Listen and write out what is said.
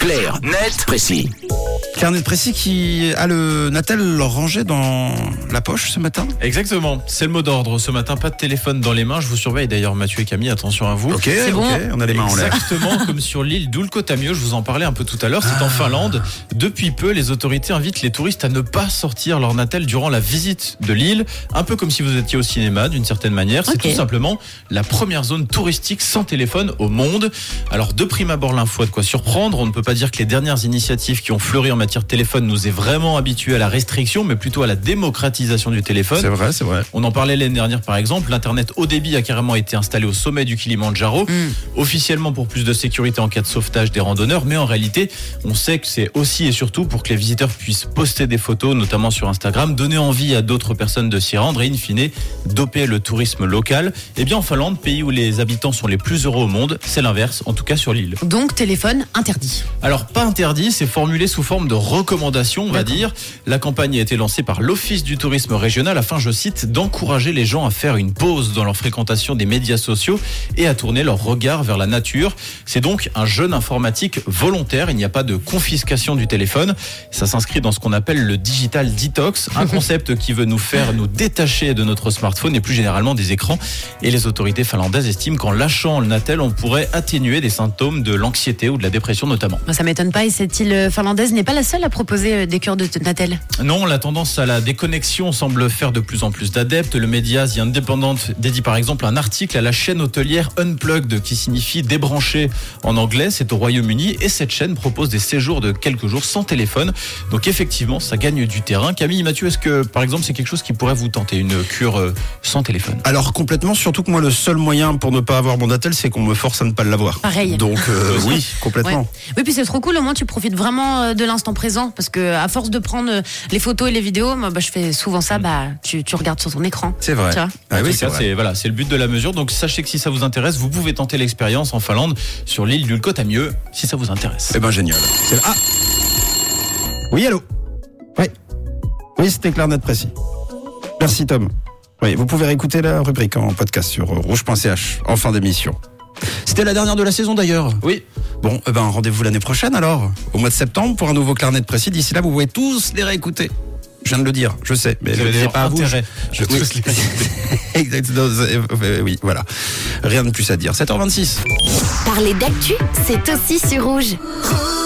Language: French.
Clair, net, précis. Carnet de précis qui a le Natel rangé dans la poche ce matin. Exactement, c'est le mot d'ordre. Ce matin, pas de téléphone dans les mains. Je vous surveille d'ailleurs, Mathieu et Camille, attention à vous. Ok, ok, bon. on a les mains en l'air. Exactement comme sur l'île d'Ulkotamio, je vous en parlais un peu tout à l'heure, c'est en Finlande. Depuis peu, les autorités invitent les touristes à ne pas sortir leur Natel durant la visite de l'île, un peu comme si vous étiez au cinéma d'une certaine manière. C'est Ok. tout simplement la première zone touristique sans téléphone au monde. Alors de prime abord l'info a de quoi surprendre, on ne peut pas dire que les dernières initiatives qui ont fleuri en matière de téléphone nous aient vraiment habitués à la restriction, mais plutôt à la démocratisation du téléphone. C'est vrai, c'est vrai. On en parlait l'année dernière par exemple, l'internet haut débit a carrément été installé au sommet du Kilimandjaro, officiellement pour plus de sécurité en cas de sauvetage des randonneurs, mais en réalité, on sait que c'est aussi et surtout pour que les visiteurs puissent poster des photos, notamment sur Instagram, donner envie à d'autres personnes de s'y rendre et in fine doper le tourisme local. Eh bien en Finlande, pays où les habitants sont les plus heureux au monde, c'est l'inverse, en tout cas sur l'île. Donc téléphone interdit. Alors, pas interdit, c'est formulé sous forme de recommandation, on va dire. La campagne a été lancée par l'Office du tourisme régional afin, je cite, d'encourager les gens à faire une pause dans leur fréquentation des médias sociaux et à tourner leur regard vers la nature. C'est donc un jeûne informatique volontaire, il n'y a pas de confiscation du téléphone. Ça s'inscrit dans ce qu'on appelle le digital detox, un concept qui veut nous faire nous détacher de notre smartphone et plus généralement des écrans. Et les autorités finlandaises estiment qu'en lâchant le Natel, on pourrait atténuer des symptômes de l'anxiété ou de la dépression notamment. Ça m'étonne pas et cette île finlandaise n'est pas la seule à proposer euh, des cures de Natel. Non, la tendance à la déconnexion semble faire de plus en plus d'adeptes. Le média The Independent dédie par exemple un article à la chaîne hôtelière Unplugged qui signifie débranché en anglais. C'est au Royaume-Uni et cette chaîne propose des séjours de quelques jours sans téléphone. Donc effectivement, ça gagne du terrain. Camille, Mathieu, est-ce que par exemple c'est quelque chose qui pourrait vous tenter, une cure euh, sans téléphone? Alors complètement, surtout que moi le seul moyen pour ne pas avoir mon Natel, c'est qu'on me force à ne pas l'avoir. Pareil. Donc euh, oui, complètement. Ouais. Oui, puis c'est trop cool. Au moins, tu profites vraiment de l'instant présent. Parce que, à force de prendre euh, les photos et les vidéos, moi, bah, je fais souvent ça. Bah, tu, tu regardes sur ton écran. C'est vrai. Tu vois Ah oui, c'est vrai. c'est voilà, c'est le but de la mesure. Donc sachez que si ça vous intéresse, vous pouvez tenter l'expérience en Finlande sur l'île d'Ulkotamio si ça vous intéresse. Eh ben génial. C'est- Ah Oui, allô Oui. Oui, c'était clair, net, précis. Merci Tom. Oui, vous pouvez réécouter la rubrique en podcast sur euh, rouge.ch en fin d'émission. C'était la dernière de la saison d'ailleurs. Oui, Bon, eh ben rendez-vous l'année prochaine alors, au mois de septembre pour un nouveau clarnet de précis. D'ici là, vous pouvez tous les réécouter. Je viens de le dire, je sais, mais vous je ne pas à vous. Je-. Exactement. euh, Oui, voilà. Rien de plus à dire. 7h26. Parler d'actu, c'est aussi sur rouge. Rouge.